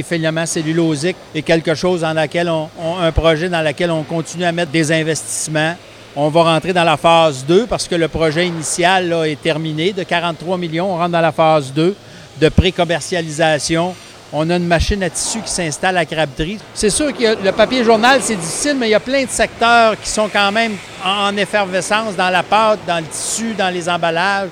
Les filaments cellulosiques est quelque chose dans laquelle on, un projet dans lequel on continue à mettre des investissements. On va rentrer dans la phase 2 parce que le projet initial là, est terminé de 43 millions. On rentre dans la phase 2 de pré-commercialisation. On a une machine à tissu qui s'installe à Crabtree. C'est sûr que le papier journal, c'est difficile, mais il y a plein de secteurs qui sont quand même en effervescence dans la pâte, dans le tissu, dans les emballages.